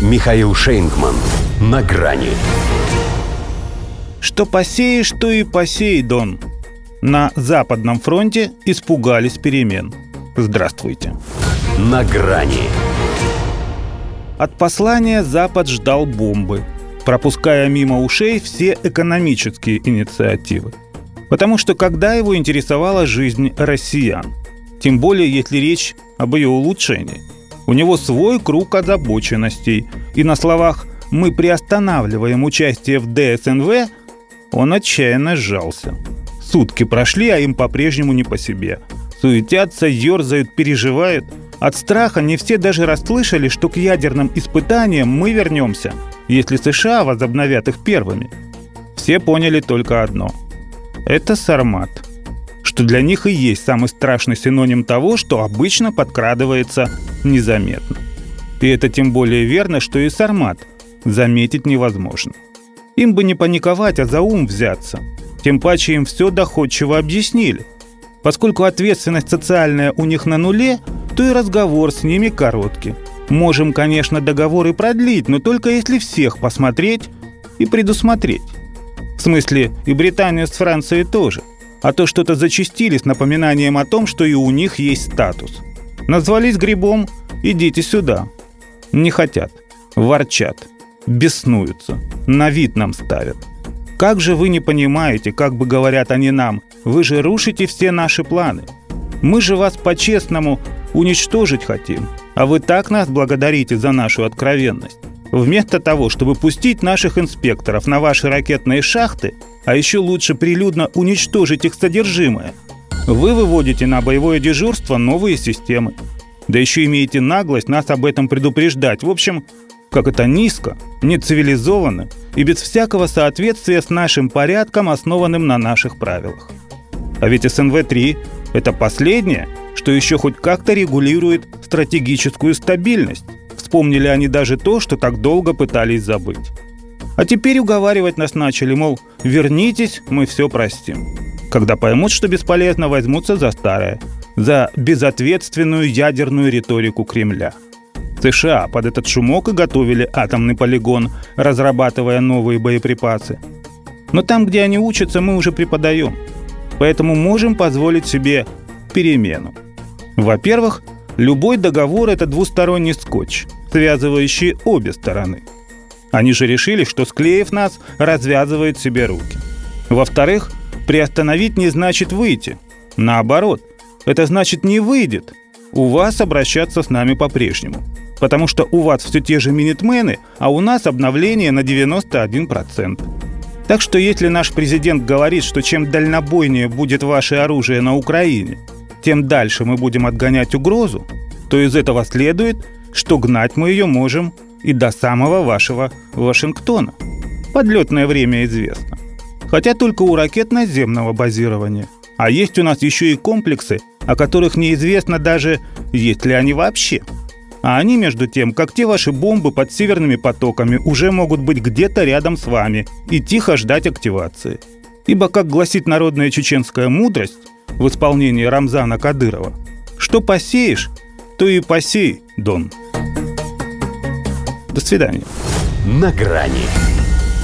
Михаил Шейнгман. На грани. Что посеешь, то и посей, Дон. На Западном фронте испугались перемен. Здравствуйте. На грани. От послания Запад ждал бомбы, пропуская мимо ушей все экономические инициативы. Потому что когда его интересовала жизнь россиян, тем более если речь об ее улучшении, у него свой круг озабоченностей, и на словах «мы приостанавливаем участие в ДСНВ» он отчаянно сжался. Сутки прошли, а им по-прежнему не по себе. Суетятся, ерзают, переживают. От страха не все даже расслышали, что к ядерным испытаниям мы вернемся, если США возобновят их первыми. Все поняли только одно. Это сармат. Что для них и есть самый страшный синоним того, что обычно подкрадывается незаметно. И это тем более верно, что и сармат заметить невозможно. Им бы не паниковать, а за ум взяться. Тем паче им все доходчиво объяснили. Поскольку ответственность социальная у них на нуле, то и разговор с ними короткий. Можем, конечно, договоры продлить, но только если всех посмотреть и предусмотреть. В смысле, и Британия с Францией тоже. А то что-то зачистили с напоминанием о том, что и у них есть статус. Назвались грибом «идите сюда». Не хотят, ворчат, беснуются, на вид нам ставят. Как же вы не понимаете, как бы говорят они нам, вы же рушите все наши планы. Мы же вас по-честному уничтожить хотим, а вы так нас благодарите за нашу откровенность. Вместо того, чтобы пустить наших инспекторов на ваши ракетные шахты, а еще лучше прилюдно уничтожить их содержимое, вы выводите на боевое дежурство новые системы. Да еще имеете наглость нас об этом предупреждать. В общем, как это низко, нецивилизованно и без всякого соответствия с нашим порядком, основанным на наших правилах. А ведь СНВ-3 – это последнее, что еще хоть как-то регулирует стратегическую стабильность. Вспомнили они даже то, что так долго пытались забыть. А теперь уговаривать нас начали, мол, вернитесь, мы все простим. Когда поймут, что бесполезно, возьмутся за старое, за безответственную ядерную риторику Кремля. США под этот шумок и готовили атомный полигон, разрабатывая новые боеприпасы. Но там, где они учатся, мы уже преподаем. Поэтому можем позволить себе перемену. Во-первых, любой договор – это двусторонний скотч, связывающий обе стороны. Они же решили, что склеив нас, развязывают себе руки. Во-вторых, приостановить не значит выйти. Наоборот, это значит не выйдет. У вас обращаться с нами по-прежнему. Потому что у вас все те же минитмены, а у нас обновление на 91%. Так что если наш президент говорит, что чем дальнобойнее будет ваше оружие на Украине, тем дальше мы будем отгонять угрозу, то из этого следует, что гнать мы ее можем и до самого вашего Вашингтона. Подлетное время известно. Хотя только у ракет наземного базирования. А есть у нас еще и комплексы, о которых неизвестно даже, есть ли они вообще. А они, между тем, как те ваши бомбы под северными потоками, уже могут быть где-то рядом с вами и тихо ждать активации. Ибо, как гласит народная чеченская мудрость в исполнении Рамзана Кадырова, что посеешь, то и посей, Дон. До свидания. На грани